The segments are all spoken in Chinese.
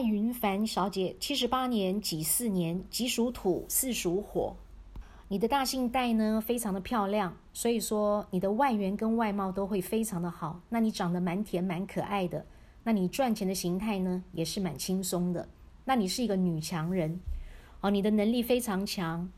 云凡小姐，七十八年己四年，己属土，巳属火。你的大姓带呢，非常的漂亮，所以说你的外缘跟外貌都会非常的好。那你长得蛮甜蛮可爱的，那你赚钱的形态呢，也是蛮轻松的。那你是一个女强人，哦，你的能力非常强。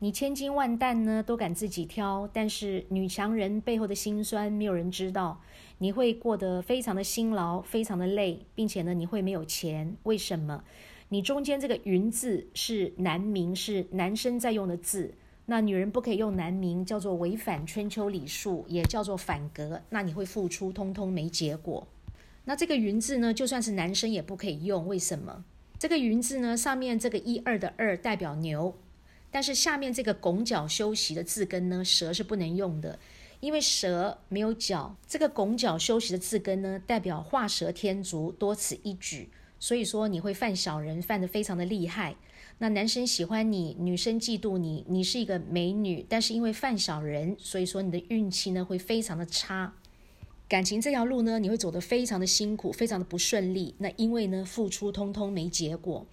你千金万担呢，都敢自己挑，但是女强人背后的辛酸没有人知道。你会过得非常的辛劳，非常的累，并且呢，你会没有钱。为什么？你中间这个“云”字是男名，是男生在用的字。那女人不可以用男名，叫做违反春秋礼数，也叫做反格。那你会付出，通通没结果。那这个“云”字呢，就算是男生也不可以用。为什么？这个“云”字呢，上面这个一二的“二”代表牛。但是下面这个拱脚休息的字根呢，蛇是不能用的，因为蛇没有脚。这个拱脚休息的字根呢，代表画蛇添足，多此一举。所以说你会犯小人，犯得非常的厉害。那男生喜欢你，女生嫉妒你，你是一个美女，但是因为犯小人，所以说你的运气呢会非常的差。感情这条路呢，你会走得非常的辛苦，非常的不顺利。那因为呢，付出通通没结果。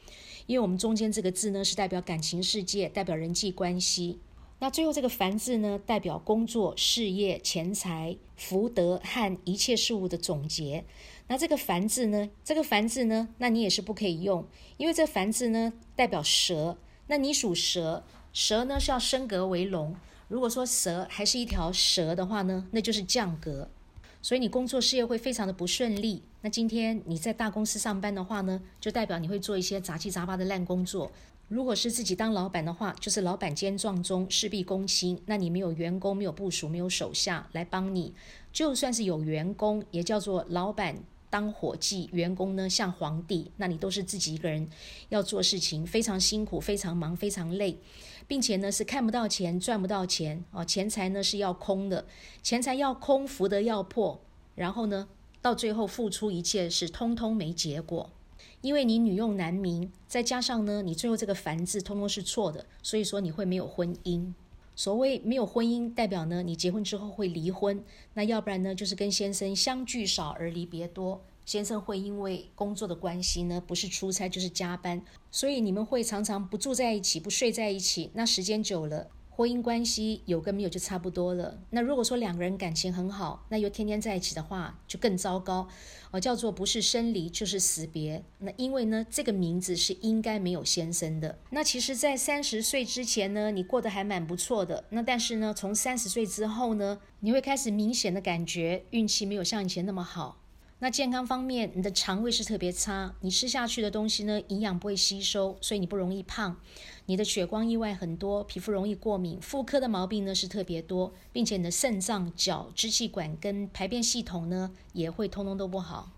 因为我们中间这个字呢，是代表感情世界，代表人际关系。那最后这个凡字呢，代表工作、事业、钱财、福德和一切事物的总结。那这个凡字呢，这个凡字呢，那你也是不可以用，因为这凡字呢代表蛇。那你属蛇，蛇呢是要升格为龙。如果说蛇还是一条蛇的话呢，那就是降格。所以你工作事业会非常的不顺利。那今天你在大公司上班的话呢，就代表你会做一些杂七杂八的烂工作。如果是自己当老板的话，就是老板兼撞中，事必躬亲。那你没有员工，没有部署，没有手下来帮你，就算是有员工，也叫做老板当伙计，员工呢像皇帝，那你都是自己一个人要做事情，非常辛苦，非常忙，非常累。并且呢是看不到钱，赚不到钱哦，钱财呢是要空的，钱财要空，福德要破，然后呢到最后付出一切是通通没结果，因为你女用男名，再加上呢你最后这个凡字通通是错的，所以说你会没有婚姻。所谓没有婚姻，代表呢你结婚之后会离婚，那要不然呢就是跟先生相聚少而离别多。先生会因为工作的关系呢，不是出差就是加班，所以你们会常常不住在一起，不睡在一起。那时间久了，婚姻关系有跟没有就差不多了。那如果说两个人感情很好，那又天天在一起的话，就更糟糕。哦，叫做不是生离就是死别。那因为呢，这个名字是应该没有先生的。那其实，在三十岁之前呢，你过得还蛮不错的。那但是呢，从三十岁之后呢，你会开始明显的感觉运气没有像以前那么好。那健康方面，你的肠胃是特别差，你吃下去的东西呢，营养不会吸收，所以你不容易胖。你的血光意外很多，皮肤容易过敏，妇科的毛病呢是特别多，并且你的肾脏、脚、支气管跟排便系统呢也会通通都不好。